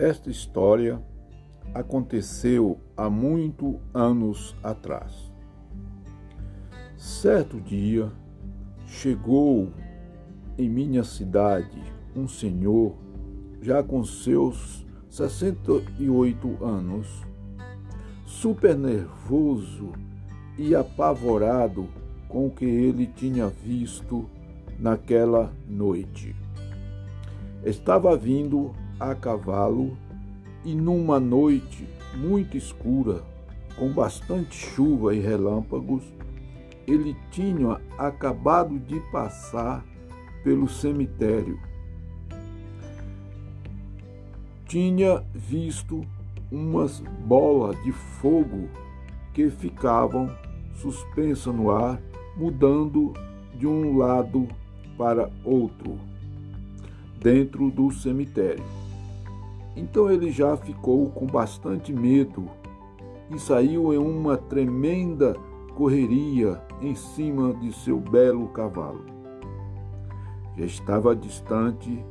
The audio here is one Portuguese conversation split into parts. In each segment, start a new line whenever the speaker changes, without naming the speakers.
Esta história aconteceu há muito anos atrás. Certo dia, chegou em minha cidade um senhor já com seus 68 anos, super nervoso e apavorado com o que ele tinha visto naquela noite. Estava vindo a cavalo e numa noite muito escura, com bastante chuva e relâmpagos, ele tinha acabado de passar pelo cemitério. Tinha visto umas bolas de fogo que ficavam suspensas no ar, mudando de um lado para outro, dentro do cemitério. Então ele já ficou com bastante medo e saiu em uma tremenda correria em cima de seu belo cavalo. Já estava distante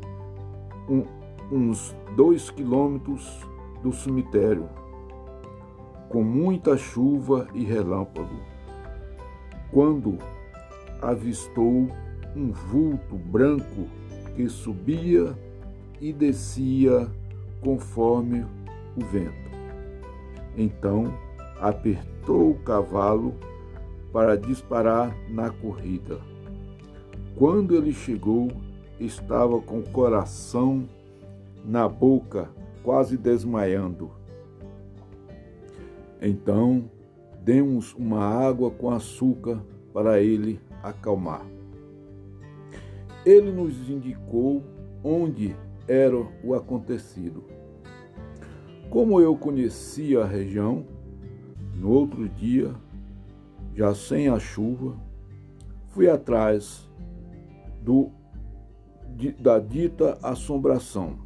um, uns dois quilômetros do cemitério, com muita chuva e relâmpago, quando avistou um vulto branco que subia e descia conforme o vento. Então apertou o cavalo para disparar na corrida. Quando ele chegou, estava com o coração na boca, quase desmaiando. Então, demos uma água com açúcar para ele acalmar. Ele nos indicou onde era o acontecido. Como eu conhecia a região, no outro dia, já sem a chuva, fui atrás do, da dita assombração.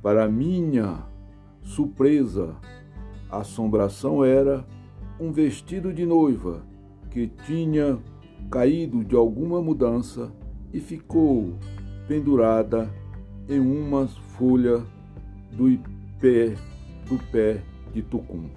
Para minha surpresa, a assombração era um vestido de noiva que tinha caído de alguma mudança e ficou pendurada em uma folha do pé, do pé de tucum.